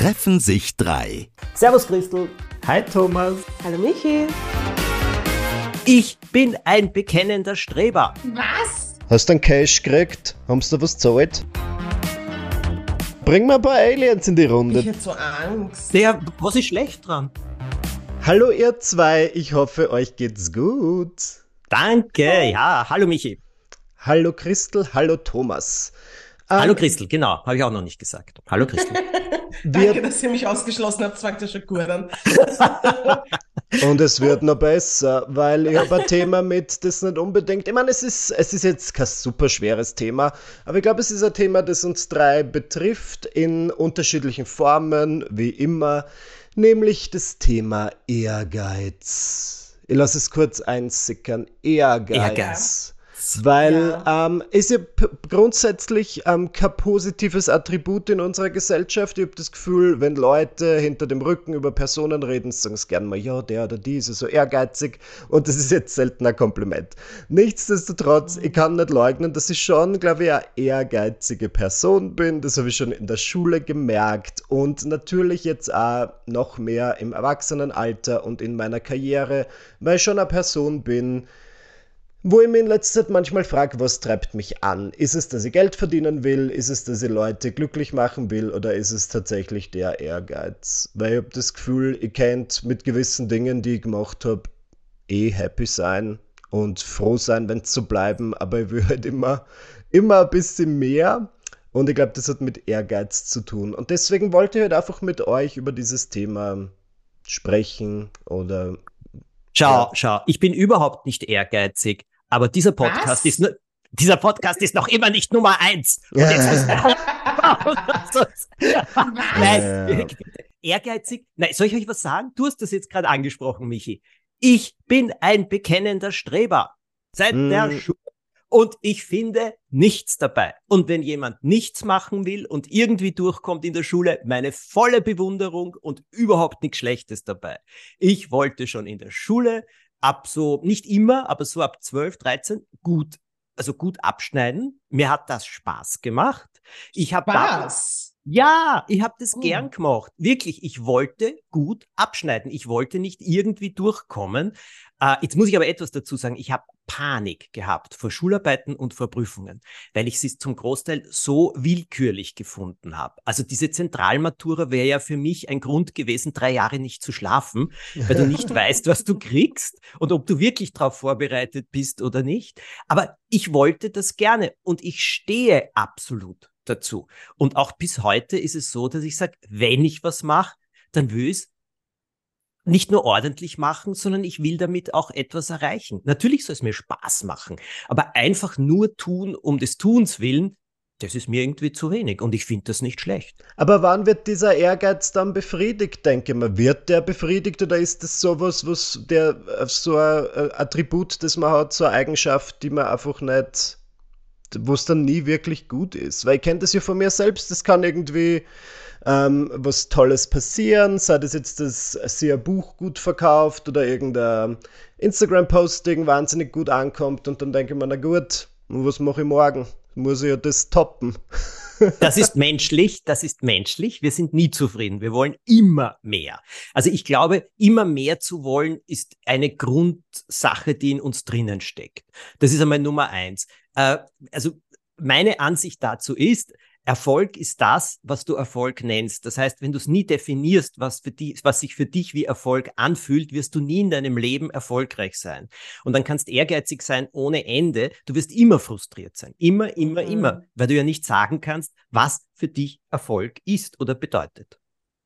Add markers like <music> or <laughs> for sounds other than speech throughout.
treffen sich drei. Servus Christel. Hi Thomas. Hallo Michi. Ich bin ein bekennender Streber. Was? Hast du einen Cash gekriegt? Haben sie da was gezahlt? Bring mal ein paar Aliens in die Runde. Ich hätte so Angst. Der, was ist schlecht dran? Hallo ihr zwei, ich hoffe euch geht's gut. Danke, ja. Hallo Michi. Hallo Christel, hallo Thomas. Hallo Ähm, Christel, genau. Habe ich auch noch nicht gesagt. Hallo Christel. <laughs> Danke, dass ihr mich ausgeschlossen habt. Das fängt ja schon gut an. <laughs> und es wird noch besser, weil ich habe ein Thema mit, das nicht unbedingt. Ich meine, es ist, es ist jetzt kein super schweres Thema, aber ich glaube, es ist ein Thema, das uns drei betrifft in unterschiedlichen Formen, wie immer, nämlich das Thema Ehrgeiz. Ich lasse es kurz einsickern. Ehrgeiz. Ehrgeiz. Weil ähm, ist ja grundsätzlich ähm, kein positives Attribut in unserer Gesellschaft. Ich habe das Gefühl, wenn Leute hinter dem Rücken über Personen reden, sagen sie gerne mal, ja, der oder die ist ja so ehrgeizig. Und das ist jetzt selten ein Kompliment. Nichtsdestotrotz, ich kann nicht leugnen, dass ich schon, glaube ich, eine ehrgeizige Person bin. Das habe ich schon in der Schule gemerkt. Und natürlich jetzt auch noch mehr im Erwachsenenalter und in meiner Karriere, weil ich schon eine Person bin, wo ich mich in letzter Zeit manchmal frage, was treibt mich an? Ist es, dass ich Geld verdienen will? Ist es, dass ich Leute glücklich machen will? Oder ist es tatsächlich der Ehrgeiz? Weil ich habe das Gefühl, ich könnt mit gewissen Dingen, die ich gemacht habe, eh happy sein und froh sein, wenn es so bleiben. Aber ich will halt immer, immer ein bisschen mehr. Und ich glaube, das hat mit Ehrgeiz zu tun. Und deswegen wollte ich halt einfach mit euch über dieses Thema sprechen oder Schau, Ja. schau. Ich bin überhaupt nicht ehrgeizig, aber dieser Podcast Was? ist nur, dieser Podcast ist noch immer nicht Nummer eins. Und jetzt <laughs> <laughs> Nein, ehrgeizig. Nein, soll ich euch was sagen? Du hast das jetzt gerade angesprochen, Michi. Ich bin ein bekennender Streber. Seit Mm. der Schule. Und ich finde nichts dabei. Und wenn jemand nichts machen will und irgendwie durchkommt in der Schule, meine volle Bewunderung und überhaupt nichts Schlechtes dabei. Ich wollte schon in der Schule ab so, nicht immer, aber so ab 12, 13 gut, also gut abschneiden. Mir hat das Spaß gemacht. Ich habe Was? Ja, ich habe das Oh. gern gemacht. Wirklich, ich wollte gut abschneiden. Ich wollte nicht irgendwie durchkommen. Äh, jetzt muss ich aber etwas dazu sagen. Ich habe Panik gehabt vor Schularbeiten und vor Prüfungen, weil ich sie zum Großteil so willkürlich gefunden habe. Also diese Zentralmatura wäre ja für mich ein Grund gewesen, drei Jahre nicht zu schlafen, weil du nicht <laughs> weißt, was du kriegst und ob du wirklich darauf vorbereitet bist oder nicht. Aber ich wollte das gerne und ich stehe absolut dazu. Und auch bis heute ist es so, dass ich sage, wenn ich was mache, dann will ich es nicht nur ordentlich machen, sondern ich will damit auch etwas erreichen. Natürlich soll es mir Spaß machen, aber einfach nur tun um des Tuns willen, das ist mir irgendwie zu wenig und ich finde das nicht schlecht. Aber wann wird dieser Ehrgeiz dann befriedigt, denke mal? Wird der befriedigt oder ist das sowas, was der äh, so ein äh, Attribut, das man hat, so eine Eigenschaft, die man einfach nicht, wo es dann nie wirklich gut ist? Weil ich kenne das ja von mir selbst, das kann irgendwie ähm, was Tolles passieren, sei das jetzt, dass sie ein Buch gut verkauft oder irgendein Instagram-Posting wahnsinnig gut ankommt und dann denke ich mir, na gut, was mache ich morgen? Muss ich ja das toppen. <laughs> Das ist menschlich, das ist menschlich. Wir sind nie zufrieden. Wir wollen immer mehr. Also ich glaube, immer mehr zu wollen ist eine Grundsache, die in uns drinnen steckt. Das ist einmal Nummer eins. Äh, also meine Ansicht dazu ist, Erfolg ist das, was du Erfolg nennst. Das heißt, wenn du es nie definierst, was, für die, was sich für dich wie Erfolg anfühlt, wirst du nie in deinem Leben erfolgreich sein. Und dann kannst ehrgeizig sein ohne Ende. Du wirst immer frustriert sein. Immer, immer, Mhm. immer. Weil du ja nicht sagen kannst, was für dich Erfolg ist oder bedeutet.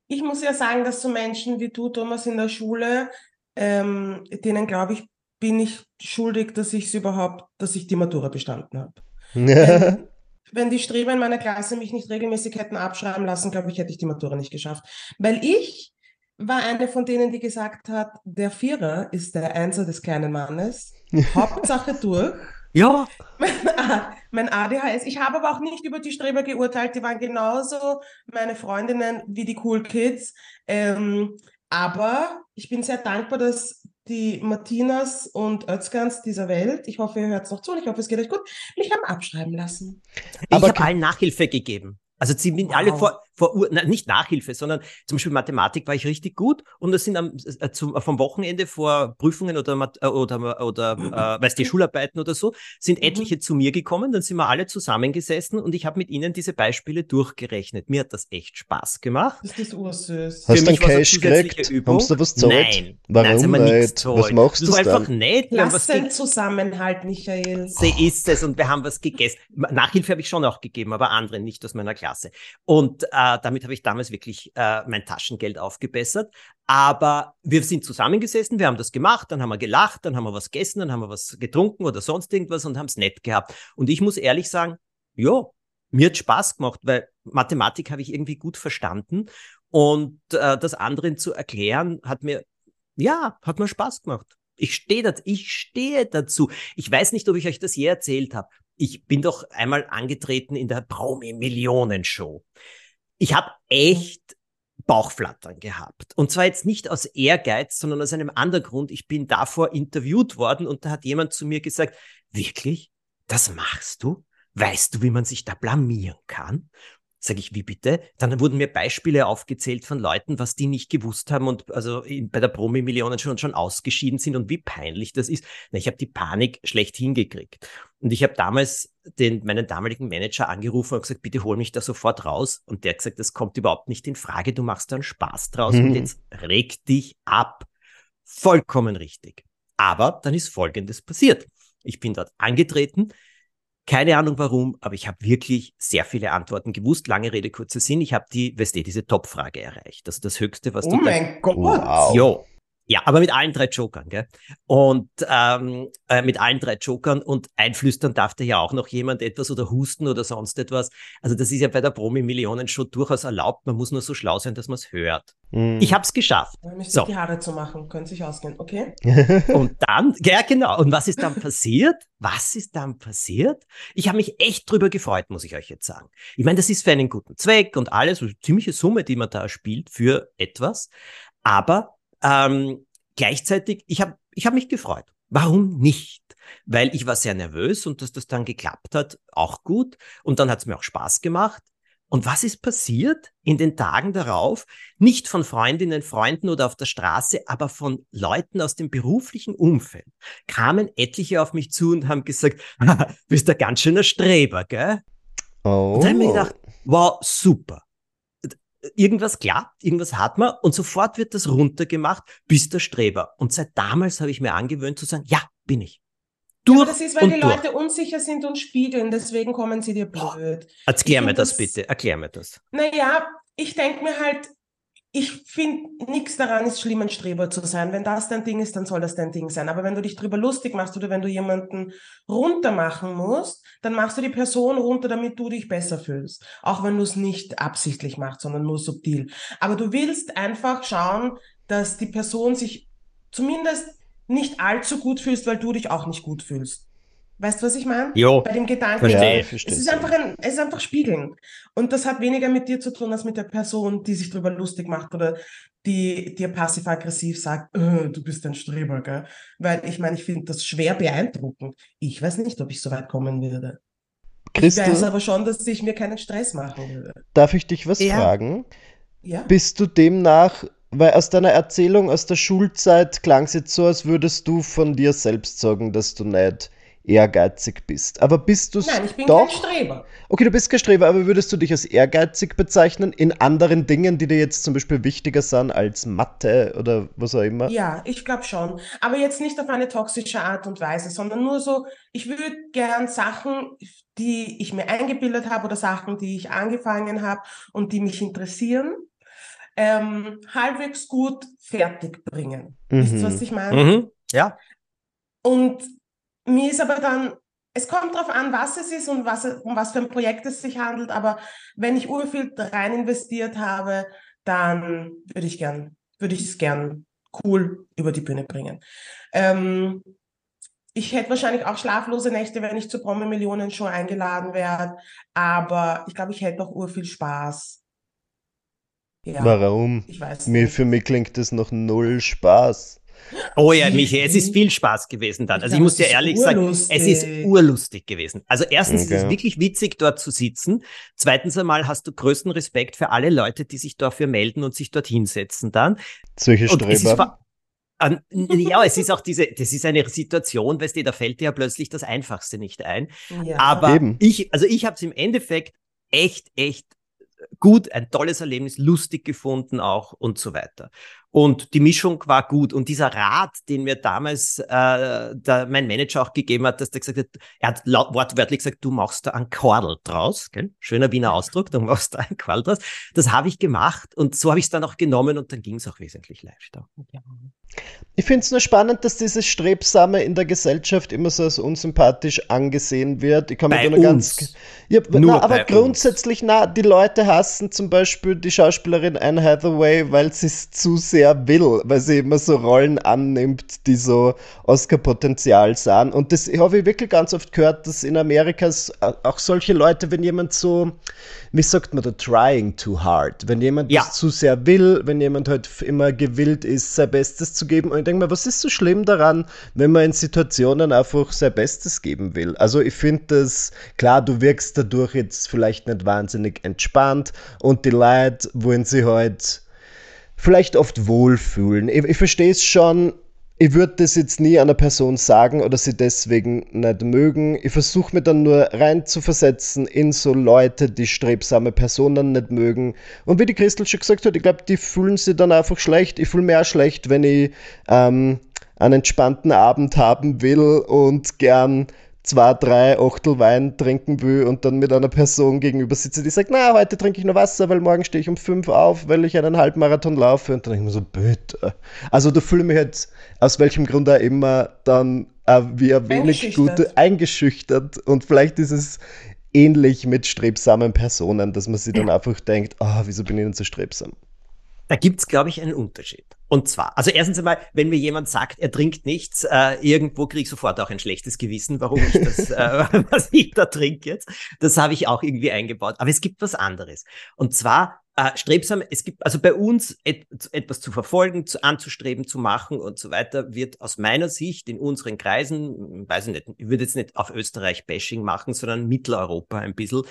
Ich muss ja sagen, dass so Menschen wie du, Thomas, in der Schule, ähm, denen glaube ich, bin ich schuldig, dass ich es überhaupt, dass ich die Matura bestanden habe. <laughs> Wenn, wenn die Streber in meiner Klasse mich nicht regelmäßig hätten abschreiben lassen, glaube ich, hätte ich die Matura nicht geschafft. Weil ich war eine von denen, die gesagt hat, der Vierer ist der Einser des kleinen Mannes. <laughs> Hauptsache durch. Ja, <laughs> mein ADHS. Ich habe aber auch nicht über die Streber geurteilt. Die waren genauso meine Freundinnen wie die Cool Kids. Ähm, aber ich bin sehr dankbar, dass die Martinas und Özgans dieser Welt, ich hoffe, ihr hört es noch zu und ich hoffe, es geht euch gut, mich haben abschreiben lassen. ich Aber habe ke- allen Nachhilfe gegeben. Also sie sind Wow. alle vor, vor, na, nicht Nachhilfe, sondern zum Beispiel Mathematik war ich richtig gut und das sind am, äh, zum, vom Wochenende vor Prüfungen oder, äh, oder, oder äh, weißt du, Schularbeiten oder so, sind mhm. etliche zu mir gekommen, dann sind wir alle zusammengesessen und ich habe mit ihnen diese Beispiele durchgerechnet. Mir hat das echt Spaß gemacht. Das ist ursüß. Hast du einen Cash gekriegt? Übung. Hast du was zahlt? Nein. Warum Nein, nicht? Was machst du einfach nicht. Lass den Zusammenhalt, Michael. So ist es und wir haben was gegessen. Nachhilfe habe ich schon auch gegeben, aber andere nicht aus meiner Klasse. Und äh, damit habe ich damals wirklich äh, mein Taschengeld aufgebessert. Aber wir sind zusammengesessen, wir haben das gemacht, dann haben wir gelacht, dann haben wir was gegessen, dann haben wir was getrunken oder sonst irgendwas und haben es nett gehabt. Und ich muss ehrlich sagen, ja, mir hat Spaß gemacht, weil Mathematik habe ich irgendwie gut verstanden und äh, das anderen zu erklären hat mir, ja, hat mir Spaß gemacht. Ich stehe dazu, ich stehe dazu. Ich weiß nicht, ob ich euch das je erzählt habe. Ich bin doch einmal angetreten in der Promi-Millionen-Show. Ich habe echt Bauchflattern gehabt. Und zwar jetzt nicht aus Ehrgeiz, sondern aus einem anderen Grund. Ich bin davor interviewt worden und da hat jemand zu mir gesagt, wirklich? Das machst du? Weißt du, wie man sich da blamieren kann? Sag ich, wie bitte? Dann wurden mir Beispiele aufgezählt von Leuten, was die nicht gewusst haben und also in, bei der Promi-Millionen schon, schon ausgeschieden sind und wie peinlich das ist. Na, ich habe die Panik schlecht hingekriegt. Und ich habe damals den, meinen damaligen Manager angerufen und gesagt, bitte hol mich da sofort raus. Und der hat gesagt, das kommt überhaupt nicht in Frage, du machst da einen Spaß draus mhm. und jetzt reg dich ab. Vollkommen richtig. Aber dann ist Folgendes passiert. Ich bin dort angetreten, keine Ahnung warum, aber ich habe wirklich sehr viele Antworten gewusst. Lange Rede, kurzer Sinn. Ich habe die, weißt du, diese Top-Frage erreicht. Das ist das Höchste, was oh du. Oh mein Gott! Wow. Jo. Ja, aber mit allen drei Jokern, gell? Und ähm, äh, mit allen drei Jokern und einflüstern darf da ja auch noch jemand etwas oder husten oder sonst etwas. Also das ist ja bei der Promi-Millionen schon durchaus erlaubt. Man muss nur so schlau sein, dass man es hört. Mm. Ich habe es geschafft. So. die Haare zu machen, können sich ausgehen, okay? <laughs> und dann, ja genau. Und was ist dann passiert? Was ist dann passiert? Ich habe mich echt drüber gefreut, muss ich euch jetzt sagen. Ich meine, das ist für einen guten Zweck und alles, ziemliche Summe, die man da spielt für etwas. Aber ähm, gleichzeitig, ich habe ich hab mich gefreut. Warum nicht? Weil ich war sehr nervös und dass das dann geklappt hat, auch gut. Und dann hat es mir auch Spaß gemacht. Und was ist passiert in den Tagen darauf? Nicht von Freundinnen, Freunden oder auf der Straße, aber von Leuten aus dem beruflichen Umfeld kamen etliche auf mich zu und haben gesagt, <laughs> bist ein ganz schöner Streber, gell? Oh. Und dann habe ich mir gedacht, wow, super irgendwas klappt, irgendwas hat man und sofort wird das runtergemacht, bis der Streber. Und seit damals habe ich mir angewöhnt zu sagen, ja, bin ich. Durch ja, das ist, weil die durch. Leute unsicher sind und spiegeln, deswegen kommen sie dir blöd. Erklär mir das, das bitte, erklär mir das. Naja, ich denke mir halt, ich finde, nichts daran ist schlimm, ein Streber zu sein. Wenn das dein Ding ist, dann soll das dein Ding sein. Aber wenn du dich drüber lustig machst oder wenn du jemanden runter machen musst, dann machst du die Person runter, damit du dich besser fühlst. Auch wenn du es nicht absichtlich machst, sondern nur subtil. Aber du willst einfach schauen, dass die Person sich zumindest nicht allzu gut fühlst, weil du dich auch nicht gut fühlst. Weißt du, was ich meine? Jo. Bei dem Gedanken. Verstehe, es ist einfach ein, es ist einfach Spiegeln. Und das hat weniger mit dir zu tun, als mit der Person, die sich darüber lustig macht oder die dir passiv-aggressiv sagt, äh, du bist ein Streber, gell? Weil ich meine, ich finde das schwer beeindruckend. Ich weiß nicht, ob ich so weit kommen würde. Christel, ich weiß aber schon, dass ich mir keinen Stress machen würde. Darf ich dich was ja. fragen? Ja. Bist du demnach weil aus deiner Erzählung aus der Schulzeit klang es jetzt so, als würdest du von dir selbst sagen, dass du nicht ehrgeizig bist. Aber bist du es Nein, ich bin doch? kein Streber. Okay, du bist kein Streber, aber würdest du dich als ehrgeizig bezeichnen in anderen Dingen, die dir jetzt zum Beispiel wichtiger sind als Mathe oder was auch immer? Ja, ich glaube schon. Aber jetzt nicht auf eine toxische Art und Weise, sondern nur so, ich würde gern Sachen, die ich mir eingebildet habe oder Sachen, die ich angefangen habe und die mich interessieren, ähm, halbwegs gut fertig bringen. Mhm. Wisst ihr, was ich meine? Mhm. Ja. Und mir ist aber dann, es kommt darauf an, was es ist und was, um was für ein Projekt es sich handelt, aber wenn ich urviel rein investiert habe, dann würde ich gern, würde ich es gern cool über die Bühne bringen. Ähm, ich hätte wahrscheinlich auch schlaflose Nächte, wenn ich zur Promi Millionen Show eingeladen werde, aber ich glaube, ich hätte auch urviel Spaß. Ja, Warum? Ich weiß Mir, Für mich klingt das noch null Spaß. Oh ja, Michi, es ist viel Spaß gewesen dann. Also ich, muss dir ehrlich sagen, es ist urlustig gewesen. Also erstens okay. ist es wirklich witzig, dort zu sitzen. Zweitens einmal hast du größten Respekt für alle Leute, die sich dafür melden und sich dort hinsetzen dann. Solche Streber. Ja, es ist auch diese, das ist eine Situation, weißt du, da fällt dir ja plötzlich das Einfachste nicht ein. Ja. Aber Eben. ich, also ich habe es im Endeffekt echt, echt gut, ein tolles Erlebnis, lustig gefunden auch und so weiter. Und die Mischung war gut. Und dieser Rat, den mir damals äh, der, mein Manager auch gegeben hat, dass der gesagt hat, er hat laut, wortwörtlich gesagt, du machst da einen Kordel draus. Gell? Schöner Wiener Ausdruck, du <laughs> machst da einen Quadel draus. Das habe ich gemacht und so habe ich es dann auch genommen und dann ging es auch wesentlich leichter. Ja. Ich finde es nur spannend, dass dieses Strebsame in der Gesellschaft immer so als unsympathisch angesehen wird. Ich kann bei mir nur ganz. Ja, na, aber grundsätzlich, uns. na, die Leute hassen zum Beispiel die Schauspielerin Anne Hathaway, weil sie es zu sehr will, weil sie immer so Rollen annimmt, die so Oscar-Potenzial sahen. Und das habe ich wirklich ganz oft gehört, dass in Amerika auch solche Leute, wenn jemand so wie sagt man da, trying too hard. Wenn jemand ja. das zu sehr will, wenn jemand halt immer gewillt ist, sein Bestes zu geben. Und ich denke mir, was ist so schlimm daran, wenn man in Situationen einfach sein Bestes geben will? Also ich finde das, klar, du wirkst dadurch jetzt vielleicht nicht wahnsinnig entspannt und die Leute wollen sich halt vielleicht oft wohlfühlen. Ich, ich verstehe es schon, ich würde das jetzt nie einer Person sagen oder sie deswegen nicht mögen. Ich versuche mir dann nur rein zu versetzen in so Leute, die strebsame Personen nicht mögen. Und wie die Christel schon gesagt hat, ich glaube, die fühlen sich dann einfach schlecht. Ich fühle mir auch schlecht, wenn ich ähm, einen entspannten Abend haben will und gern zwei, drei Achtel Wein trinken will und dann mit einer Person gegenüber sitze, die sagt, na, heute trinke ich nur Wasser, weil morgen stehe ich um fünf auf, weil ich einen Halbmarathon laufe. Und dann denke ich mir so, bitte. Also da fühle ich mich halt aus welchem Grund auch immer dann äh, wie ein wenig gut eingeschüchtert. Und vielleicht ist es ähnlich mit strebsamen Personen, dass man sich dann einfach denkt, oh, wieso bin ich denn so strebsam? Da gibt's, glaube ich, einen Unterschied. Und zwar, also erstens einmal, wenn mir jemand sagt, er trinkt nichts, äh, irgendwo kriege ich sofort auch ein schlechtes Gewissen, warum ich das, <laughs> äh, <laughs> was ich da trinke jetzt. Das habe ich auch irgendwie eingebaut. Aber es gibt was anderes. Und zwar äh, strebsam, es gibt, also bei uns et, etwas zu verfolgen, zu, anzustreben, zu machen und so weiter, wird aus meiner Sicht in unseren Kreisen, weiß ich nicht, ich würde jetzt nicht auf Österreich-Bashing machen, sondern Mitteleuropa ein bisschen,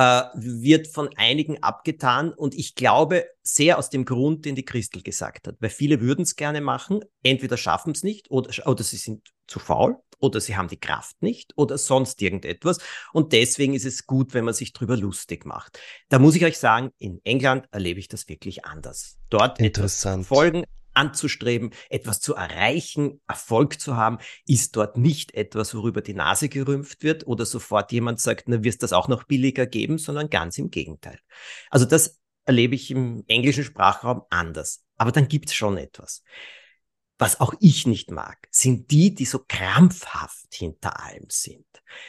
äh, wird von einigen abgetan und ich glaube sehr aus dem Grund, den die Christel gesagt hat, weil viele würden es gerne machen, entweder schaffen es nicht oder, oder sie sind zu faul oder sie haben die Kraft nicht oder sonst irgendetwas und deswegen ist es gut, wenn man sich drüber lustig macht. Da muss ich euch sagen, in England erlebe ich das wirklich anders. Dort etwas folgen, anzustreben, etwas zu erreichen, Erfolg zu haben, ist dort nicht etwas, worüber die Nase gerümpft wird oder sofort jemand sagt, na, wirst das auch noch billiger geben, sondern ganz im Gegenteil. Also das erlebe ich im englischen Sprachraum anders. Aber dann gibt es schon etwas. Was auch ich nicht mag, sind die, die so krampfhaft hinter allem sind,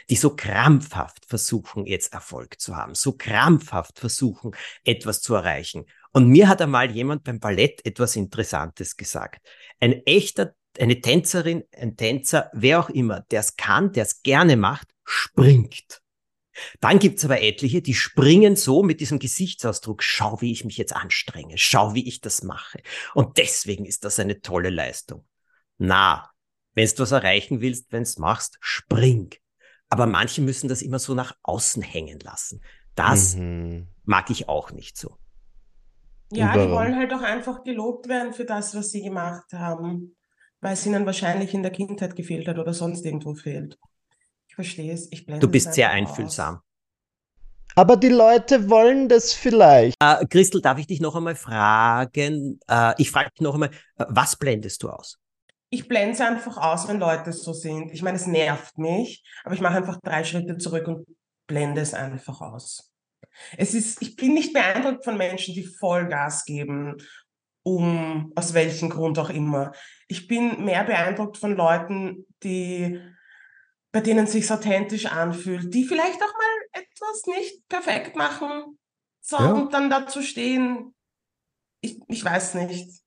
die so krampfhaft versuchen, jetzt Erfolg zu haben, so krampfhaft versuchen, etwas zu erreichen und mir hat einmal jemand beim Ballett etwas Interessantes gesagt. Ein echter, eine Tänzerin, ein Tänzer, wer auch immer, der es kann, der es gerne macht, springt. Dann gibt's aber etliche, die springen so mit diesem Gesichtsausdruck, schau, wie ich mich jetzt anstrenge, schau, wie ich das mache. Und deswegen ist das eine tolle Leistung. Na, wenn du was erreichen willst, wenn du machst, spring. Aber manche müssen das immer so nach außen hängen lassen. Das mhm. mag ich auch nicht so. Ja, die wollen halt auch einfach gelobt werden für das, was sie gemacht haben, weil es ihnen wahrscheinlich in der Kindheit gefehlt hat oder sonst irgendwo fehlt. Ich verstehe es. Ich Du bist sehr einfühlsam. Aus. Aber die Leute wollen das vielleicht. Äh, Christel, darf ich dich noch einmal fragen? Äh, ich frage dich noch einmal, äh, was blendest du aus? Ich blende es einfach aus, wenn Leute so sind. Ich meine, es nervt mich, aber ich mache einfach drei Schritte zurück und blende es einfach aus. Es ist, ich bin nicht beeindruckt von Menschen, die Vollgas geben, um aus welchem Grund auch immer. Ich bin mehr beeindruckt von Leuten, die bei denen es sich authentisch anfühlt, die vielleicht auch mal etwas nicht perfekt machen, so ja. und dann dazu stehen. Ich, ich weiß nicht.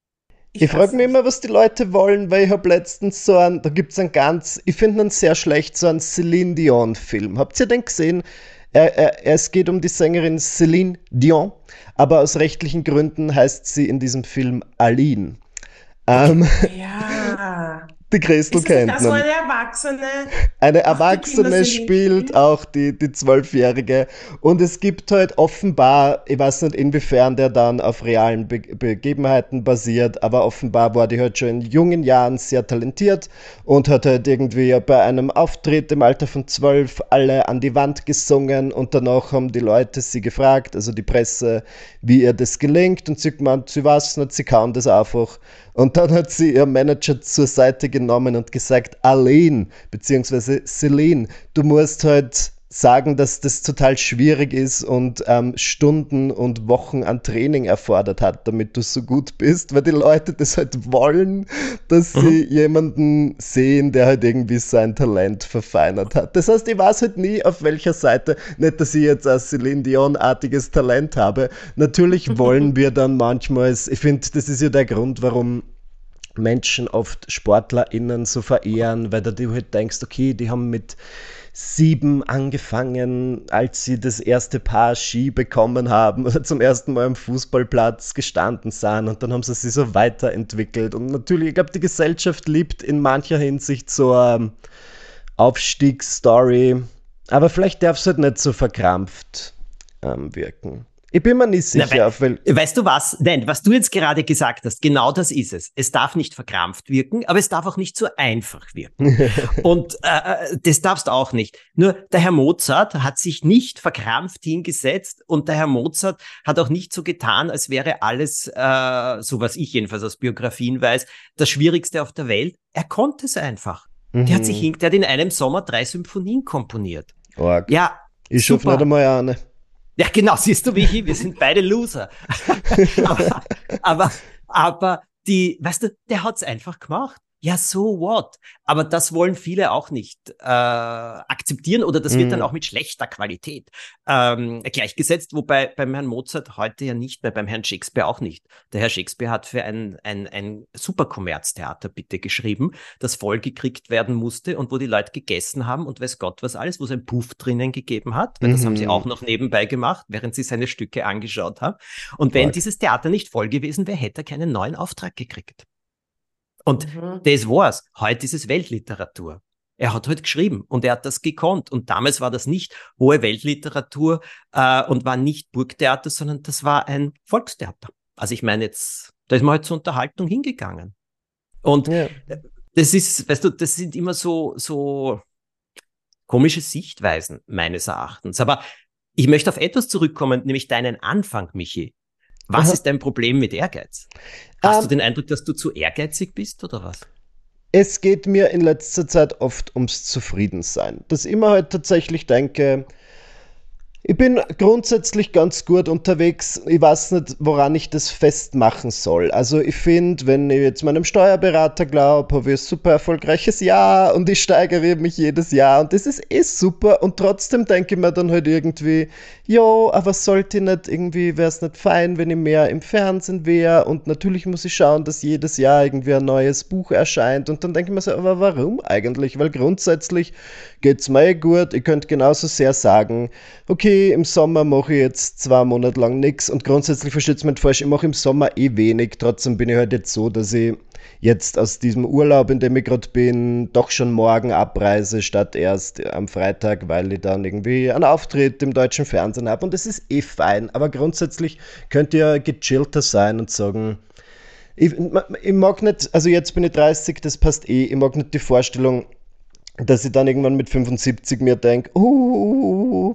Ich, ich frage mich immer, was die Leute wollen, weil ich habe letztens so einen, da gibt es einen ganz, ich finde einen sehr schlecht, so einen Celine Dion-Film. Habt ihr den gesehen? Er, er, es geht um die Sängerin Céline Dion, aber aus rechtlichen Gründen heißt sie in diesem Film Aline. Ähm, ja. <laughs> Die Christel Ist das kennt so man. eine Erwachsene? Eine Erwachsene spielt lieb. auch die, die Zwölfjährige. Und es gibt halt offenbar, ich weiß nicht inwiefern der dann auf realen Be Begebenheiten basiert, aber offenbar war die halt schon in jungen Jahren sehr talentiert und hat halt irgendwie bei einem Auftritt im Alter von zwölf alle an die Wand gesungen und danach haben die Leute sie gefragt, also die Presse, wie ihr das gelingt und sie gemeint, sie weiß nicht, sie kann das einfach. Und dann hat sie ihr Manager zur Seite genommen und gesagt, Aline, beziehungsweise Celine, du musst halt sagen, dass das total schwierig ist und ähm, Stunden und Wochen an Training erfordert hat, damit du so gut bist, weil die Leute das halt wollen, dass sie jemanden sehen, der halt irgendwie sein Talent verfeinert hat. Das heißt, ich weiß halt nie, auf welcher Seite, nicht, dass ich jetzt ein Celine Dion-artiges Talent habe. Natürlich <laughs> wollen wir dann manchmal, ich finde, das ist ja der Grund, warum Menschen oft SportlerInnen so verehren, weil du halt denkst, okay, die haben mit sieben angefangen, als sie das erste Paar Ski bekommen haben oder zum ersten Mal am Fußballplatz gestanden sind und dann haben sie sich so weiterentwickelt. Und natürlich, ich glaube, die Gesellschaft liebt in mancher Hinsicht so eine Aufstiegsstory, aber vielleicht darf es halt nicht so verkrampft ähm, wirken. Ich bin mir nicht sicher, Na, auf wel Weißt du was? Nein, was du jetzt gerade gesagt hast, genau das ist es. Es darf nicht verkrampft wirken, aber es darf auch nicht so einfach wirken. <laughs> Und äh, das darfst auch nicht. Nur der Herr Mozart hat sich nicht verkrampft hingesetzt und der Herr Mozart hat auch nicht so getan, als wäre alles, äh, so was ich jedenfalls aus Biografien weiß, das Schwierigste auf der Welt. Er konnte es einfach. Der hat sich hin, der hat in einem Sommer drei Symphonien komponiert. Arg. Ja, Ich schaffe nicht einmal eine. Ja, genau, siehst du, wie ich, wir sind beide Loser. aber, <laughs> aber, aber die, weißt du, der hat's einfach gemacht. Ja, so what? Aber das wollen viele auch nicht äh, akzeptieren oder das wird dann Mhm. auch mit schlechter Qualität ähm, gleichgesetzt, wobei beim Herrn Mozart heute ja nicht mehr, beim Herrn Shakespeare auch nicht. Der Herr Shakespeare hat für ein, ein, ein Superkommerztheater bitte geschrieben, das vollgekriegt werden musste und wo die Leute gegessen haben und weiß Gott was alles, wo es ein Puff drinnen gegeben hat, weil das haben sie Mhm. auch noch nebenbei gemacht, während sie seine Stücke angeschaut haben. Und wenn dieses Theater nicht voll gewesen wäre, hätte er keinen neuen Auftrag gekriegt. Und Mhm. das war's. Heute ist es Weltliteratur. Er hat heute geschrieben und er hat das gekonnt. Und damals war das nicht hohe Weltliteratur äh, und war nicht Burgtheater, sondern das war ein Volkstheater. Also ich meine jetzt, da ist man halt zur Unterhaltung hingegangen. Und Ja. das ist, weißt du, das sind immer so, so komische Sichtweisen meines Erachtens. Aber ich möchte auf etwas zurückkommen, nämlich deinen Anfang, Michi. Was Aha. ist dein Problem mit Ehrgeiz? Hast Ähm, du den Eindruck, dass du zu ehrgeizig bist oder was? Es geht mir in letzter Zeit oft ums Zufriedensein. Dass ich immer halt tatsächlich denke, ich bin grundsätzlich ganz gut unterwegs. Ich weiß nicht, woran ich das festmachen soll. Also ich finde, wenn ich jetzt meinem Steuerberater glaube, habe ich ein super erfolgreiches Jahr und ich steigere mich jedes Jahr und das ist eh super und trotzdem denke ich mir dann halt irgendwie, jo, aber sollte ich nicht irgendwie, wäre es nicht fein, wenn ich mehr im Fernsehen wäre und natürlich muss ich schauen, dass jedes Jahr irgendwie ein neues Buch erscheint und dann denke ich mir so, aber warum eigentlich? Weil grundsätzlich geht es mir eh gut. Ich könnte genauso sehr sagen, okay, im Sommer mache ich jetzt zwei Monate lang nichts und grundsätzlich versteht es mich falsch, ich mache im Sommer eh wenig. Trotzdem bin ich halt jetzt so, dass ich jetzt aus diesem Urlaub, in dem ich gerade bin, doch schon morgen abreise, statt erst am Freitag, weil ich dann irgendwie einen Auftritt im deutschen Fernsehen habe. Und das ist eh fein. Aber grundsätzlich könnt ihr gechillter sein und sagen, ich, ich mag nicht, also jetzt bin ich 30, das passt eh, ich mag nicht die Vorstellung, dass ich dann irgendwann mit 75 mir denke, uh,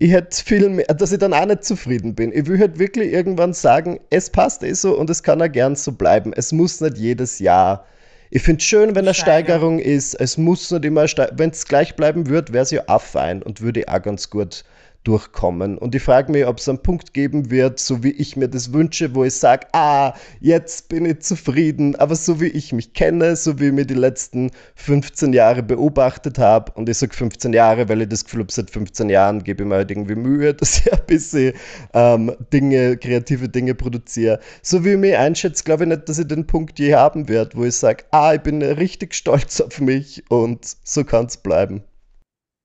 ich hätte viel mehr, dass ich dann auch nicht zufrieden bin. Ich will halt wirklich irgendwann sagen, es passt eh so und es kann auch gern so bleiben. Es muss nicht jedes Jahr. Ich finde es schön, wenn eine Steigerung. Steigerung ist. Es muss nicht immer, wenn es gleich bleiben würde, wäre es ja auch fein und würde auch ganz gut durchkommen. Und ich frage mich, ob es einen Punkt geben wird, so wie ich mir das wünsche, wo ich sage, ah, jetzt bin ich zufrieden, aber so wie ich mich kenne, so wie ich mir die letzten 15 Jahre beobachtet habe, und ich sage 15 Jahre, weil ich das Gefühl habe, seit 15 Jahren gebe ich mir halt irgendwie Mühe, <laughs> dass ich ein bisschen ähm, Dinge, kreative Dinge produziere. So wie ich mich einschätze, glaube ich nicht, dass ich den Punkt je haben werde, wo ich sage, ah, ich bin richtig stolz auf mich und so kann es bleiben.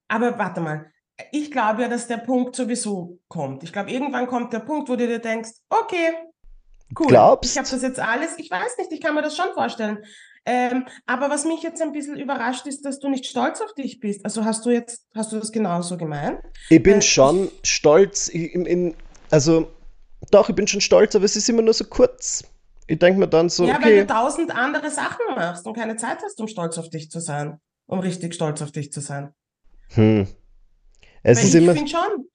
Aber warte mal. Ich glaube ja, dass der Punkt sowieso kommt. Ich glaube, irgendwann kommt der Punkt, wo du dir denkst, okay, cool. Glaubst? Ich habe das jetzt alles, ich weiß nicht, ich kann mir das schon vorstellen. Ähm, aber was mich jetzt ein bisschen überrascht ist, dass du nicht stolz auf dich bist. Also hast du jetzt, hast du das genauso gemeint? Ich bin äh, schon stolz, in, in, also doch, ich bin schon stolz, aber es ist immer nur so kurz. Ich denke mir dann so. Ja, okay. weil du tausend andere Sachen machst und keine Zeit hast, um stolz auf dich zu sein. Um richtig stolz auf dich zu sein. Hm. Es weil ist ich immer. finde schon,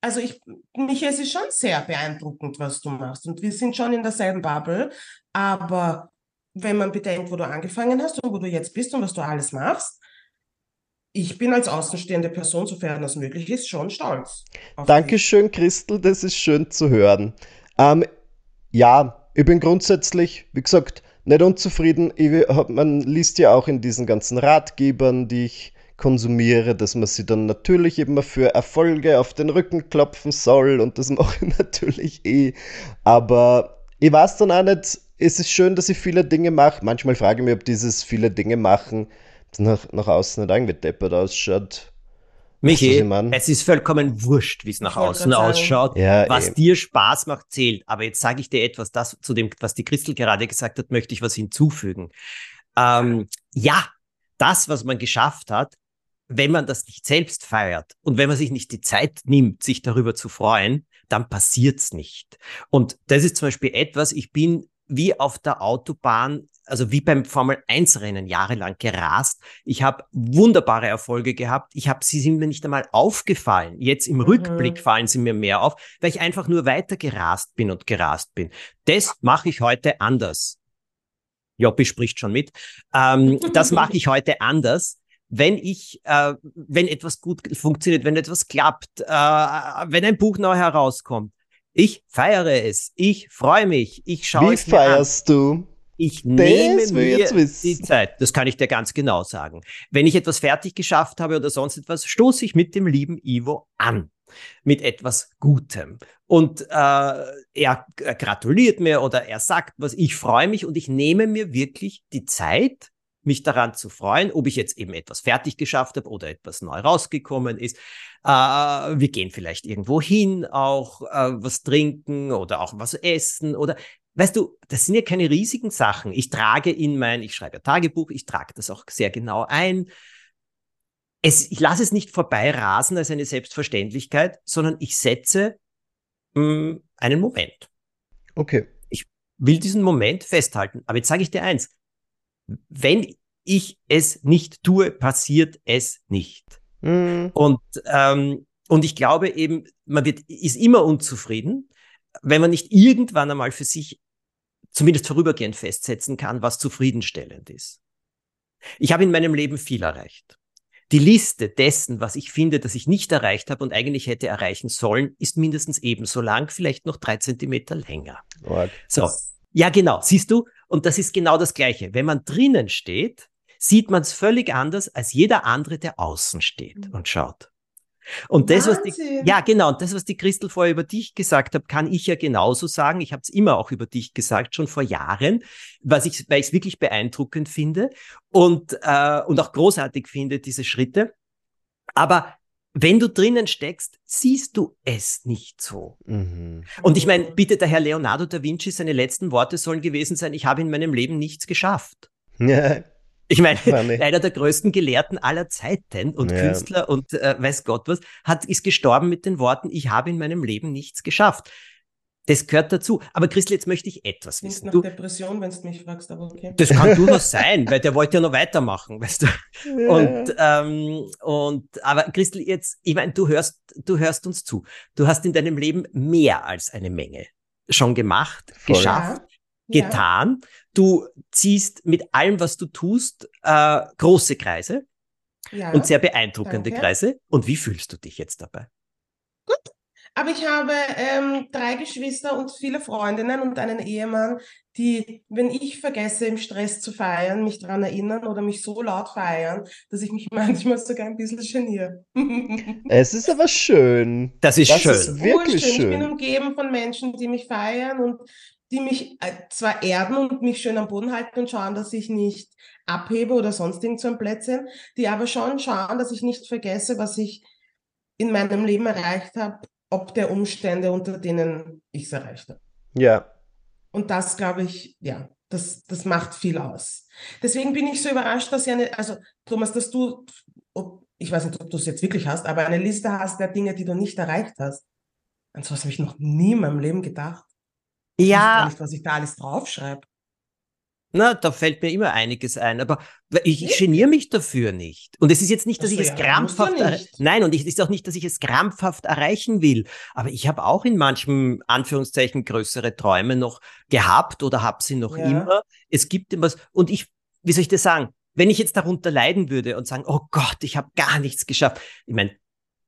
also ich, mich, es ist schon sehr beeindruckend, was du machst. Und wir sind schon in derselben Bubble. Aber wenn man bedenkt, wo du angefangen hast und wo du jetzt bist und was du alles machst, ich bin als außenstehende Person, sofern das möglich ist, schon stolz. Dankeschön, Christel, das ist schön zu hören. Ähm, ja, ich bin grundsätzlich, wie gesagt, nicht unzufrieden. Ich, man liest ja auch in diesen ganzen Ratgebern, die ich konsumiere, dass man sie dann natürlich immer für Erfolge auf den Rücken klopfen soll und das <laughs> mache ich natürlich eh. Aber ich weiß dann auch nicht, es ist schön, dass ich viele Dinge mache. Manchmal frage ich mich, ob dieses viele Dinge machen nach, nach außen nicht irgendwie deppert ausschaut. Michi, es ist vollkommen wurscht, wie es nach außen ausschaut. Ja, was eben. dir Spaß macht, zählt. Aber jetzt sage ich dir etwas, das zu dem, was die Christel gerade gesagt hat, möchte ich was hinzufügen. Ähm, ja, das, was man geschafft hat, wenn man das nicht selbst feiert und wenn man sich nicht die Zeit nimmt, sich darüber zu freuen, dann passiert's nicht. Und das ist zum Beispiel etwas, ich bin wie auf der Autobahn, also wie beim Formel 1 Rennen jahrelang gerast. Ich habe wunderbare Erfolge gehabt. Ich habe sie sind mir nicht einmal aufgefallen. Jetzt im mhm. Rückblick fallen sie mir mehr auf, weil ich einfach nur weiter gerast bin und gerast bin. Das mache ich heute anders. Joppi spricht schon mit. Ähm, das mache <laughs> ich heute anders wenn ich, äh, wenn etwas gut funktioniert, wenn etwas klappt, äh, wenn ein Buch neu herauskommt, ich feiere es, ich freue mich, ich schaue Wie es mir feierst an. du? Ich das nehme mir die Zeit. Das kann ich dir ganz genau sagen. Wenn ich etwas fertig geschafft habe oder sonst etwas, stoße ich mit dem lieben Ivo an. Mit etwas Gutem. Und äh, er gratuliert mir oder er sagt was, ich freue mich und ich nehme mir wirklich die Zeit, mich daran zu freuen, ob ich jetzt eben etwas fertig geschafft habe oder etwas neu rausgekommen ist. Äh, wir gehen vielleicht irgendwo hin, auch äh, was trinken oder auch was essen oder weißt du, das sind ja keine riesigen Sachen. Ich trage in mein, ich schreibe ja Tagebuch, ich trage das auch sehr genau ein. Es, ich lasse es nicht vorbeirasen als eine Selbstverständlichkeit, sondern ich setze mh, hm, einen Moment. Okay. Ich will diesen Moment festhalten. Aber jetzt sage ich dir eins, wenn ich es nicht tue, passiert es nicht. Mhm. Und, ähm, und ich glaube eben, man wird, ist immer unzufrieden, wenn man nicht irgendwann einmal für sich zumindest vorübergehend festsetzen kann, was zufriedenstellend ist. Ich habe in meinem Leben viel erreicht. Die Liste dessen, was ich finde, dass ich nicht erreicht habe und eigentlich hätte erreichen sollen, ist mindestens ebenso lang, vielleicht noch drei Zentimeter länger. Org. So. Ja, genau. Siehst du? Und das ist genau das Gleiche. Wenn man drinnen steht, sieht man es völlig anders als jeder andere, der außen steht mhm. und schaut. Und das, Wahnsinn. was die, ja genau, und das, was die Christel vorher über dich gesagt hat, kann ich ja genauso sagen. Ich habe es immer auch über dich gesagt, schon vor Jahren, was ich, weil ich es wirklich beeindruckend finde und, äh, und auch großartig finde, diese Schritte. Aber wenn du drinnen steckst, siehst du es nicht so. Mhm. Und ich meine, bitte, der Herr Leonardo da Vinci, seine letzten Worte sollen gewesen sein, ich habe in meinem Leben nichts geschafft. Ja. Ich meine, einer der größten Gelehrten aller Zeiten und ja. Künstler und äh, weiß Gott was, hat, ist gestorben mit den Worten, ich habe in meinem Leben nichts geschafft. Das gehört dazu. Aber Christel, jetzt möchte ich etwas wissen. Nach du, Depression, wenn du mich fragst, aber okay. Das kann <laughs> durchaus sein, weil der wollte ja noch weitermachen, weißt du. Ja. Und, ähm, und, aber Christel, jetzt, ich meine, du hörst, du hörst uns zu. Du hast in deinem Leben mehr als eine Menge schon gemacht, Voll. geschafft, ja. getan. Ja. Du ziehst mit allem, was du tust, äh, große Kreise ja. und sehr beeindruckende Danke. Kreise. Und wie fühlst du dich jetzt dabei? Aber ich habe ähm, drei Geschwister und viele Freundinnen und einen Ehemann, die, wenn ich vergesse, im Stress zu feiern, mich daran erinnern oder mich so laut feiern, dass ich mich <laughs> manchmal sogar ein bisschen geniere. <laughs> es ist aber schön. Das ist das schön. Ist wirklich schön. Ich bin umgeben von Menschen, die mich feiern und die mich äh, zwar erden und mich schön am Boden halten und schauen, dass ich nicht abhebe oder sonst irgend so ein Plätzchen, die aber schon schauen, dass ich nicht vergesse, was ich in meinem Leben erreicht habe ob der Umstände, unter denen ich es erreicht habe. Ja. Und das, glaube ich, ja, Das, das macht viel aus. Deswegen bin ich so überrascht, dass ja eine, also Thomas, dass du, ob, ich weiß nicht, ob du es jetzt wirklich hast, aber eine Liste hast der Dinge, die du nicht erreicht hast. An sowas habe ich noch nie in meinem Leben gedacht. Ja. Ich weiß nicht, was ich da alles draufschreibe. Na, da fällt mir immer einiges ein, aber ich, ich geniere mich dafür nicht. Und es ist jetzt nicht, dass Ach so, ich es ja, krampfhaft, du nicht. nein, und es ist auch nicht, dass ich es krampfhaft erreichen will. Aber ich habe auch in manchen Anführungszeichen größere Träume noch gehabt oder habe sie noch Ja. immer. Es gibt immer was, und ich, wie soll ich das sagen? Wenn ich jetzt darunter leiden würde und sagen, oh Gott, ich habe gar nichts geschafft. Ich meine,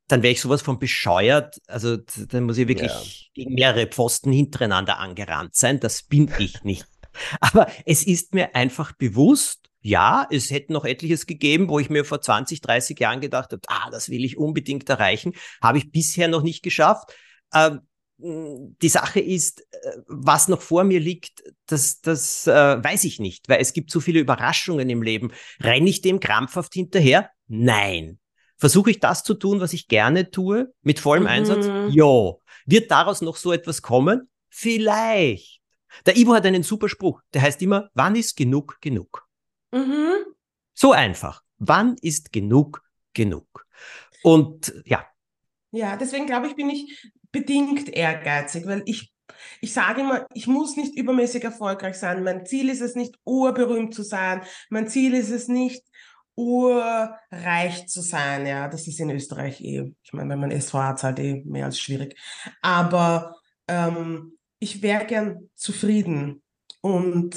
dann wäre ich sowas von bescheuert. Also dann muss ich wirklich gegen mehrere Pfosten hintereinander angerannt sein. Das bin ich nicht. <laughs> Aber es ist mir einfach bewusst, ja, es hätte noch etliches gegeben, wo ich mir vor 20, 30 Jahren gedacht habe, ah, das will ich unbedingt erreichen. Habe ich bisher noch nicht geschafft. Ähm, die Sache ist, äh, was noch vor mir liegt, das, das äh, weiß ich nicht, weil es gibt so viele Überraschungen im Leben. Renne ich dem krampfhaft hinterher? Nein. Versuche ich das zu tun, was ich gerne tue, mit vollem Mhm. Einsatz? Ja. Wird daraus noch so etwas kommen? Vielleicht. Der Ivo hat einen super Spruch, der heißt immer, wann ist genug genug? Mhm. So einfach. Wann ist genug genug? Und ja, Ja, deswegen glaube ich, bin ich bedingt ehrgeizig, weil ich, ich sage immer, ich muss nicht übermäßig erfolgreich sein. Mein Ziel ist es nicht, urberühmt zu sein. Mein Ziel ist es nicht, urreich zu sein. Ja, das ist in Österreich eh. Ich meine, wenn man SV hat, halt eh mehr als schwierig. Aber ähm, ich wäre gern zufrieden und,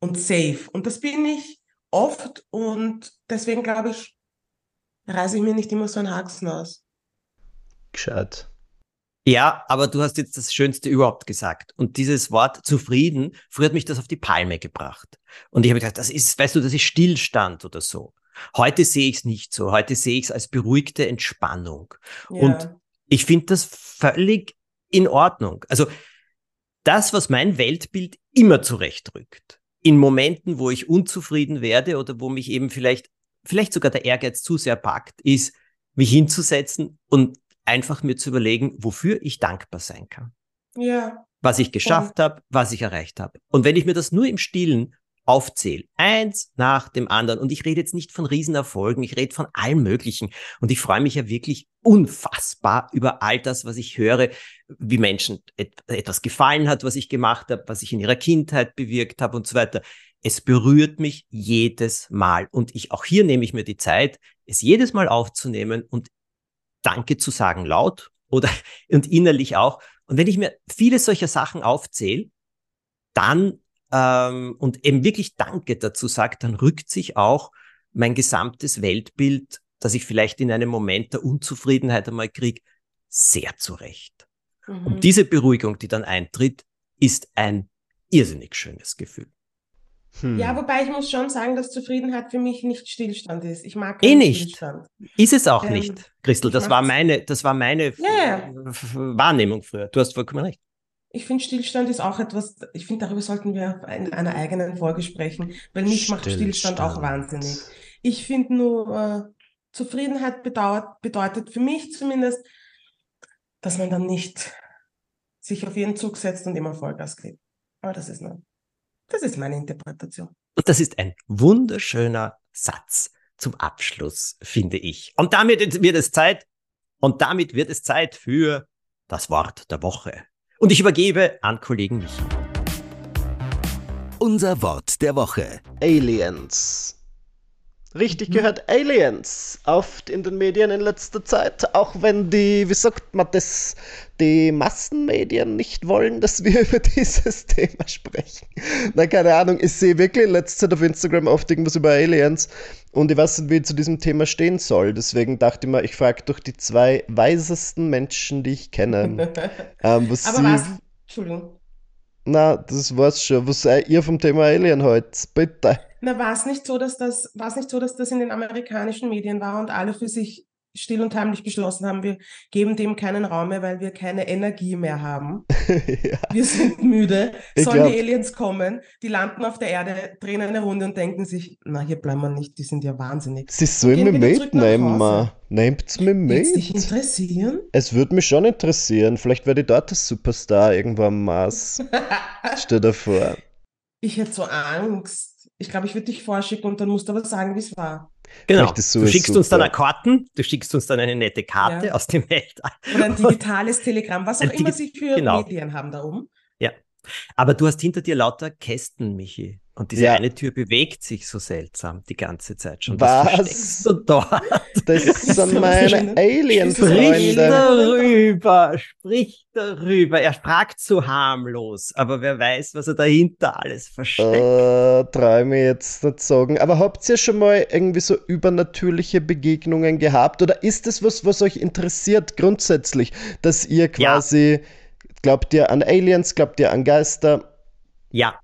und safe. Und das bin ich oft und deswegen glaube ich, reiße ich mir nicht immer so ein Haxen aus. Gescheit. Ja, aber du hast jetzt das Schönste überhaupt gesagt. Und dieses Wort zufrieden, früher hat mich das auf die Palme gebracht. Und ich habe gedacht, das ist, weißt du, das ist Stillstand oder so. Heute sehe ich es nicht so. Heute sehe ich es als beruhigte Entspannung. Und Ja. ich finde das völlig in Ordnung. Also das, was mein Weltbild immer zurechtrückt, in Momenten, wo ich unzufrieden werde oder wo mich eben vielleicht, vielleicht sogar der Ehrgeiz zu sehr packt, ist, mich hinzusetzen und einfach mir zu überlegen, wofür ich dankbar sein kann. Ja, Was ich geschafft habe, was ich erreicht habe. Und wenn ich mir das nur im Stillen aufzähle, eins nach dem anderen, und ich rede jetzt nicht von Riesenerfolgen, ich rede von allem Möglichen. Und ich freue mich ja wirklich unfassbar über all das, was ich höre, wie Menschen et etwas gefallen hat, was ich gemacht habe, was ich in ihrer Kindheit bewirkt habe und so weiter. Es berührt mich jedes Mal. Und ich, auch hier nehme ich mir die Zeit, es jedes Mal aufzunehmen und Danke zu sagen laut oder <laughs> und innerlich auch. Und wenn ich mir viele solcher Sachen aufzähle, dann ähm, und eben wirklich Danke dazu sage, dann rückt sich auch mein gesamtes Weltbild, das ich vielleicht in einem Moment der Unzufriedenheit einmal kriege, sehr zurecht. Mhm. Und diese Beruhigung, die dann eintritt, ist ein irrsinnig schönes Gefühl. Hm. Ja, wobei ich muss schon sagen, dass Zufriedenheit für mich nicht Stillstand ist. Ich mag Eh nicht. Stillstand. Ist es auch Ähm, nicht, Christel. Das war meine, das war meine Ja, F- Wahrnehmung früher. Du hast vollkommen recht. Ich finde, Stillstand ist auch etwas, ich finde, darüber sollten wir in einer eigenen Folge sprechen, weil mich macht Stillstand auch Stillstand. wahnsinnig. Ich finde nur, äh, Zufriedenheit bedauert, bedeutet für mich zumindest, dass man dann nicht sich auf jeden Zug setzt und immer Vollgas gibt. Aber das ist nur, das ist meine Interpretation. Und das ist ein wunderschöner Satz zum Abschluss, finde ich. Und damit wird es Zeit, und damit wird es Zeit für das Wort der Woche. Und ich übergebe an Kollegen Michi. Unser Wort der Woche. Aliens. Richtig gehört, Aliens. Oft in den Medien in letzter Zeit, auch wenn die, wie sagt man das, die Massenmedien nicht wollen, dass wir <laughs> über dieses Thema sprechen. Na, keine Ahnung, ich sehe wirklich in letzter Zeit auf Instagram oft irgendwas über Aliens und ich weiß nicht, wie ich zu diesem Thema stehen soll. Deswegen dachte ich mir, ich frage doch die zwei weisesten Menschen, die ich kenne. <laughs> ähm, was Aber sie, was, Entschuldigung, Na, das war's schon. Was seid ihr vom Thema Alien heute? Bitte. Na, war es nicht so, dass das, war es nicht so, dass das in den amerikanischen Medien war und alle für sich still und heimlich beschlossen haben, wir geben dem keinen Raum mehr, weil wir keine Energie mehr haben. <laughs> ja. Wir sind müde. Ich Sollen glaub- die Aliens kommen? Die landen auf der Erde, drehen eine Runde und denken sich, na, hier bleiben wir nicht, die sind ja wahnsinnig. Sie sollen mich mitnehmen. Nehmt's mich Wird's dich mit. interessieren? Es würde mich schon interessieren. Vielleicht werde ich dort der Superstar irgendwo am Mars. <laughs> Stell dir vor. Ich hätte so Angst. Ich glaube, ich würde dich vorschicken und dann musst du aber sagen, wie es war. Genau. Du schickst super. uns dann eine Karten, du schickst uns dann eine nette Karte ja. aus dem Weltall. Oder ein digitales Telegramm, was auch immer sie für genau. Medien haben da oben. Ja. Aber du hast hinter dir lauter Kästen, Michi. Und diese ja. eine Tür bewegt sich so seltsam die ganze Zeit schon. Was? du dort? <laughs> Das sind meine Alien-Freunde. Sprich darüber, sprich darüber. Er fragt so harmlos, aber wer weiß, was er dahinter alles versteckt. Uh, traue mir jetzt nicht sagen. Aber habt ihr schon mal irgendwie so übernatürliche Begegnungen gehabt? Oder ist das was, was euch interessiert grundsätzlich, dass ihr quasi, ja. glaubt ihr an Aliens, glaubt ihr an Geister? Ja,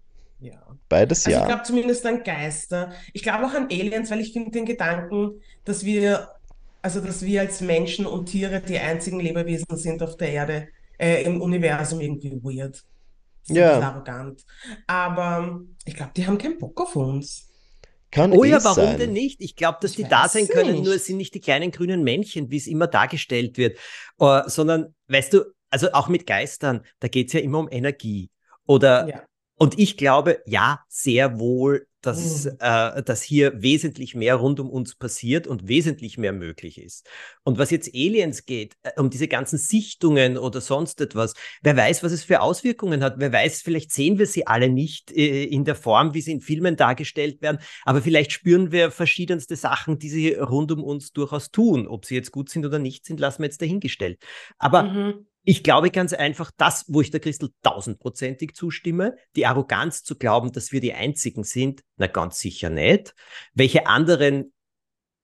Beides also ja. Ich glaube zumindest an Geister. Ich glaube auch an Aliens, weil ich finde den Gedanken, dass wir, also dass wir als Menschen und Tiere die einzigen Lebewesen sind auf der Erde, äh, im Universum irgendwie weird. Ja. arrogant. Aber ich glaube, die haben keinen Bock auf uns. Kann oh ja, warum sein. denn nicht? Ich glaube, dass ich die da sein können, nicht. nur es sind nicht die kleinen grünen Männchen, wie es immer dargestellt wird, uh, sondern, weißt du, also auch mit Geistern, da geht es ja immer um Energie. Oder ja. Und ich glaube, ja, sehr wohl, dass, mhm. äh, dass hier wesentlich mehr rund um uns passiert und wesentlich mehr möglich ist. Und was jetzt Aliens geht, äh, um diese ganzen Sichtungen oder sonst etwas, wer weiß, was es für Auswirkungen hat. Wer weiß, vielleicht sehen wir sie alle nicht äh, in der Form, wie sie in Filmen dargestellt werden, aber vielleicht spüren wir verschiedenste Sachen, die sie rund um uns durchaus tun. Ob sie jetzt gut sind oder nicht sind, lassen wir jetzt dahingestellt. Aber mhm ich glaube ganz einfach, das, wo ich der Christel tausendprozentig zustimme, die Arroganz zu glauben, dass wir die Einzigen sind, na ganz sicher nicht. Welche anderen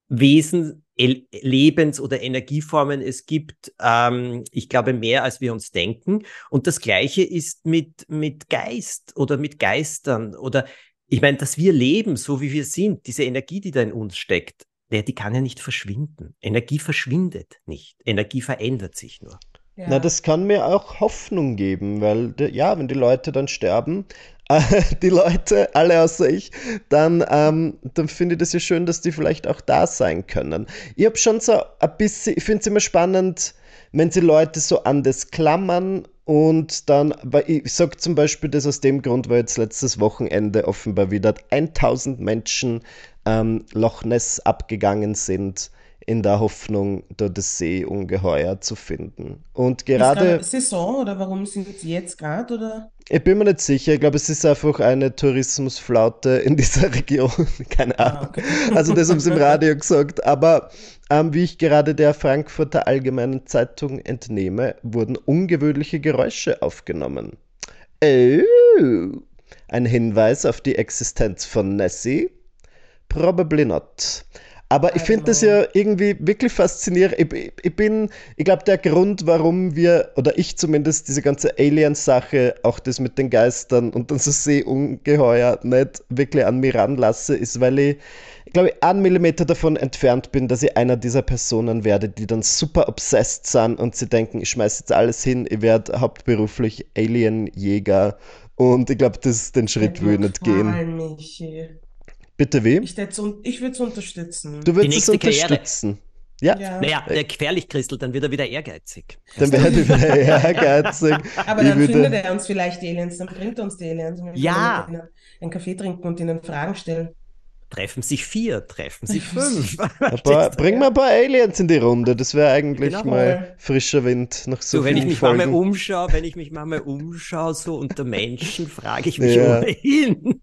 Wesen, Lebens- oder Energieformen es gibt, ähm, ich glaube mehr, als wir uns denken. Und das Gleiche ist mit, mit Geist oder mit Geistern oder ich meine, dass wir leben, so wie wir sind, diese Energie, die da in uns steckt, der, die kann ja nicht verschwinden. Energie verschwindet nicht. Energie verändert sich nur. Ja. Na, das kann mir auch Hoffnung geben, weil, ja, wenn die Leute dann sterben, <laughs> äh, die Leute, alle außer ich, dann, ähm, dann finde ich das ja schön, dass die vielleicht auch da sein können. Ich habe schon so ein bisschen, ich finde es immer spannend, wenn sie Leute so an das klammern und dann, ich sage zum Beispiel das aus dem Grund, weil jetzt letztes Wochenende offenbar wieder 1000 Menschen ähm, Loch Ness abgegangen sind in der Hoffnung, dort das Seeungeheuer zu finden. Und gerade. Ist Saison oder warum sind sie jetzt gerade? Oder? Ich bin mir nicht sicher. Ich glaube, es ist einfach eine Tourismusflaute in <laughs> dieser Region. Keine ah, Ahnung. Ah, okay. <laughs> Also, das haben sie im Radio gesagt. Aber ähm, wie ich gerade der Frankfurter Allgemeinen Zeitung entnehme, wurden ungewöhnliche Geräusche aufgenommen. Oh, ein Hinweis auf die Existenz von Nessie? Probably not. Aber ich finde das ja irgendwie wirklich faszinierend. Ich, ich bin, ich glaube, der Grund, warum wir, oder ich zumindest, diese ganze Alien-Sache, auch das mit den Geistern und dann so Seeungeheuer nicht wirklich an mir ranlasse, ist, weil ich, ich glaube, einen Millimeter davon entfernt bin, dass ich einer dieser Personen werde, die dann super obsessed sind und sie denken, ich schmeiße jetzt alles hin, ich werde hauptberuflich Alien-Jäger. Und ich glaube, den Schritt will ich nicht gehen. Michi. Bitte wem? Ich, ich würde es unterstützen. Du würdest es unterstützen. Ja. ja. Naja, der gefährlich, Christel, dann wird er wieder ehrgeizig. Dann wird er wieder <laughs> ehrgeizig. Aber dann würde... findet er uns vielleicht Aliens, dann bringt er uns die Aliens. Ja. einen Kaffee trinken und ihnen Fragen stellen. Treffen sich vier, treffen sich <laughs> fünf. <laughs> paar, bring mal ein paar Aliens in die Runde, das wäre eigentlich genau. mal frischer Wind nach so, so wenn ich mich Folgen. mal umschaue, wenn ich mich mal umschaue, so unter Menschen, frage ich mich ja. hin.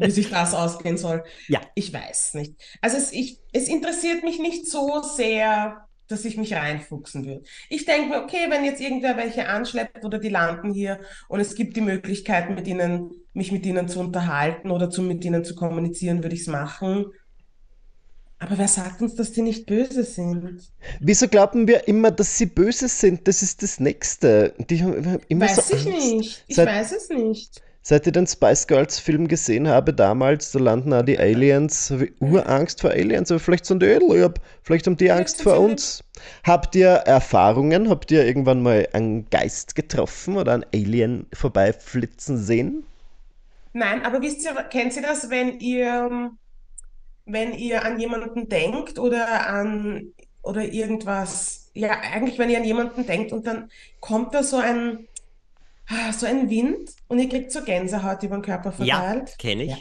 Wie sich das ausgehen soll. Ja. Ich weiß nicht. Also es, ich, es interessiert mich nicht so sehr, dass ich mich reinfuchsen würde. Ich denke mir, okay, wenn jetzt irgendwer welche anschleppt oder die landen hier und es gibt die Möglichkeit, mit ihnen, mich mit ihnen zu unterhalten oder zu, mit ihnen zu kommunizieren, würde ich es machen. Aber wer sagt uns, dass die nicht böse sind? Wieso glauben wir immer, dass sie böse sind? Das ist das Nächste. Die haben immer weiß so ich nicht. Ich Seit, weiß es nicht. Seit ich den Spice Girls Film gesehen habe damals, da landen auch die Aliens, habe ich Urangst vor Aliens, aber vielleicht sind die lieb, vielleicht haben die Angst vor uns. Habt ihr Erfahrungen, habt ihr irgendwann mal einen Geist getroffen oder einen Alien vorbeiflitzen sehen? Nein, aber wisst ihr, kennt ihr das, wenn ihr, wenn ihr an jemanden denkt oder an, oder irgendwas, ja, eigentlich, wenn ihr an jemanden denkt und dann kommt da so ein, so ein Wind und ihr kriegt so Gänsehaut über den Körper verteilt. Ja, kenne ich. Ja,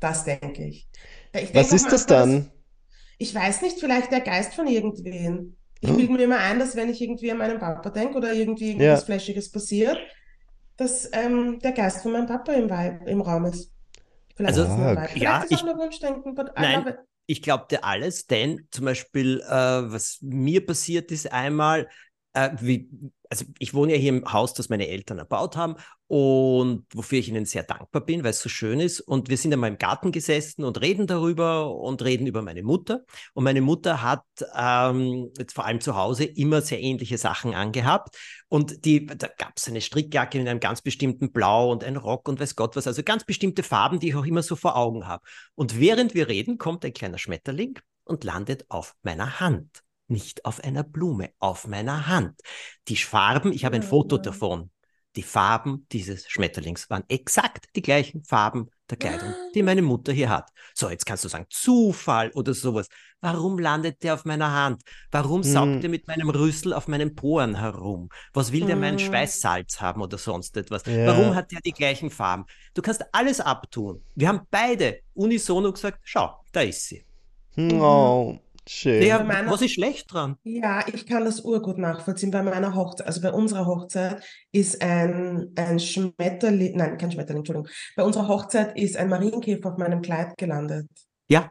das denke ich. ich Was ist das dann? ich weiß nicht, vielleicht der Geist von irgendwen. Ich bilde mir immer ein, dass wenn ich irgendwie an meinen Papa denke oder irgendwie irgendwas ja. Flashiges passiert, dass ähm, der Geist von meinem Papa im, Weib, im Raum ist. Vielleicht also, ist ah, ja, ich, nein, ich glaube dir alles, denn zum Beispiel, äh, was mir passiert ist einmal, äh, wie, also ich wohne ja hier im Haus, das meine Eltern erbaut haben und wofür ich ihnen sehr dankbar bin, weil es so schön ist. Und wir sind einmal im Garten gesessen und reden darüber und reden über meine Mutter. Und meine Mutter hat ähm, jetzt vor allem zu Hause immer sehr ähnliche Sachen angehabt. Und die, da gab es eine Strickjacke in einem ganz bestimmten Blau und ein Rock und weiß Gott was, also ganz bestimmte Farben, die ich auch immer so vor Augen habe. Und während wir reden, kommt ein kleiner Schmetterling und landet auf meiner Hand nicht auf einer Blume, auf meiner Hand. Die Farben, ich habe ein Foto davon. Die Farben dieses Schmetterlings waren exakt die gleichen Farben der Kleidung, die meine Mutter hier hat. So, jetzt kannst du sagen, Zufall oder sowas. Warum landet der auf meiner Hand? Warum saugt hm. er mit meinem Rüssel auf meinen Poren herum? Was will der hm. meinen Schweißsalz haben oder sonst etwas? Ja. Warum hat der die gleichen Farben? Du kannst alles abtun. Wir haben beide unisono gesagt, schau, da ist sie. Oh. Schön. Ja, meiner, was ist schlecht dran? Ja, ich kann das urgut nachvollziehen. Bei meiner Hochzeit, also bei unserer Hochzeit ist ein, ein Schmetterling, nein, kein Schmetterling, Entschuldigung. Bei unserer Hochzeit ist ein Marienkäfer auf meinem Kleid gelandet. Ja.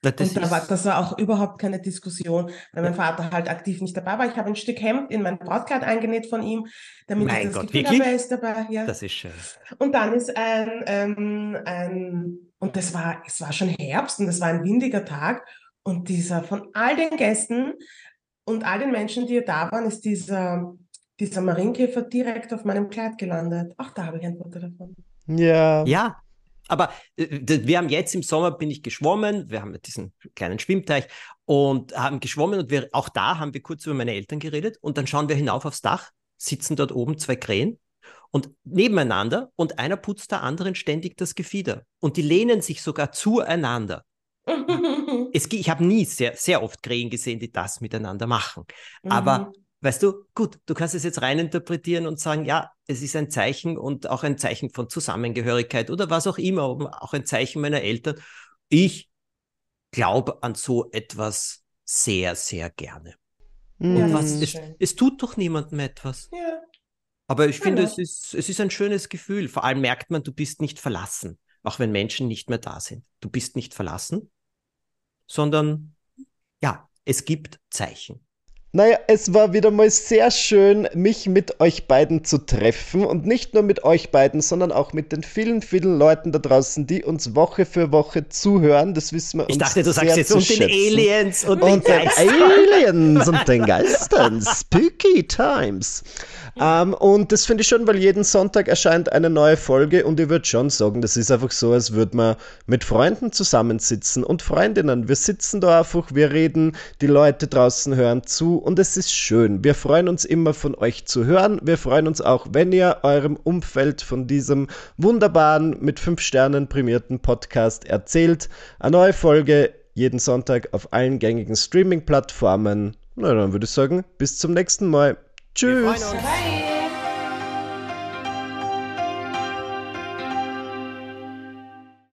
Das, und da war, das war auch überhaupt keine Diskussion, weil mein Vater halt aktiv nicht dabei war. Ich habe ein Stück Hemd in mein Brautkleid eingenäht von ihm, damit mein ich das Gott, Gefühl habe, er ist dabei. Ja. Das ist schön. Und dann ist ein, ähm, ein, und das war, es war schon Herbst und das war ein windiger Tag und dieser, von all den Gästen und all den Menschen, die da waren, ist dieser, dieser Marienkäfer direkt auf meinem Kleid gelandet. Ach, da habe ich ein Foto davon. Ja. Ja, aber äh, wir haben jetzt im Sommer bin ich geschwommen, wir haben diesen kleinen Schwimmteich und haben geschwommen und wir, auch da haben wir kurz über meine Eltern geredet und dann schauen wir hinauf aufs Dach, sitzen dort oben zwei Krähen und nebeneinander und einer putzt der anderen ständig das Gefieder und die lehnen sich sogar zueinander. <laughs> es, ich habe nie sehr, sehr oft Krähen gesehen, die das miteinander machen. Mhm. Aber weißt du, gut, du kannst es jetzt reininterpretieren und sagen, ja, es ist ein Zeichen und auch ein Zeichen von Zusammengehörigkeit oder was auch immer, auch ein Zeichen meiner Eltern. Ich glaube an so etwas sehr, sehr gerne. Ja, und was, es, es, tut doch niemandem etwas. Ja. Aber ich finde, ja. es, ist, es ist ein schönes Gefühl. Vor allem merkt man, du bist nicht verlassen, auch wenn Menschen nicht mehr da sind. Du bist nicht verlassen sondern ja, es gibt Zeichen. Naja, es war wieder mal sehr schön, mich mit euch beiden zu treffen. Und nicht nur mit euch beiden, sondern auch mit den vielen, vielen Leuten da draußen, die uns Woche für Woche zuhören. Das wissen wir uns Ich dachte, du sagst jetzt und den Aliens und, und den, den Aliens und den Geistern. <laughs> Spooky Times. Ähm, und das finde ich schon, weil jeden Sonntag erscheint eine neue Folge und ich würde schon sagen, das ist einfach so, als würde man mit Freunden zusammensitzen und Freundinnen. Wir sitzen da einfach, wir reden, die Leute draußen hören zu und es ist schön. Wir freuen uns immer von euch zu hören. Wir freuen uns auch, wenn ihr eurem Umfeld von diesem wunderbaren, mit fünf Sternen prämierten Podcast erzählt. Eine neue Folge jeden Sonntag auf allen gängigen Streaming-Plattformen. Na, dann würde ich sagen, bis zum nächsten Mal. Tschüss.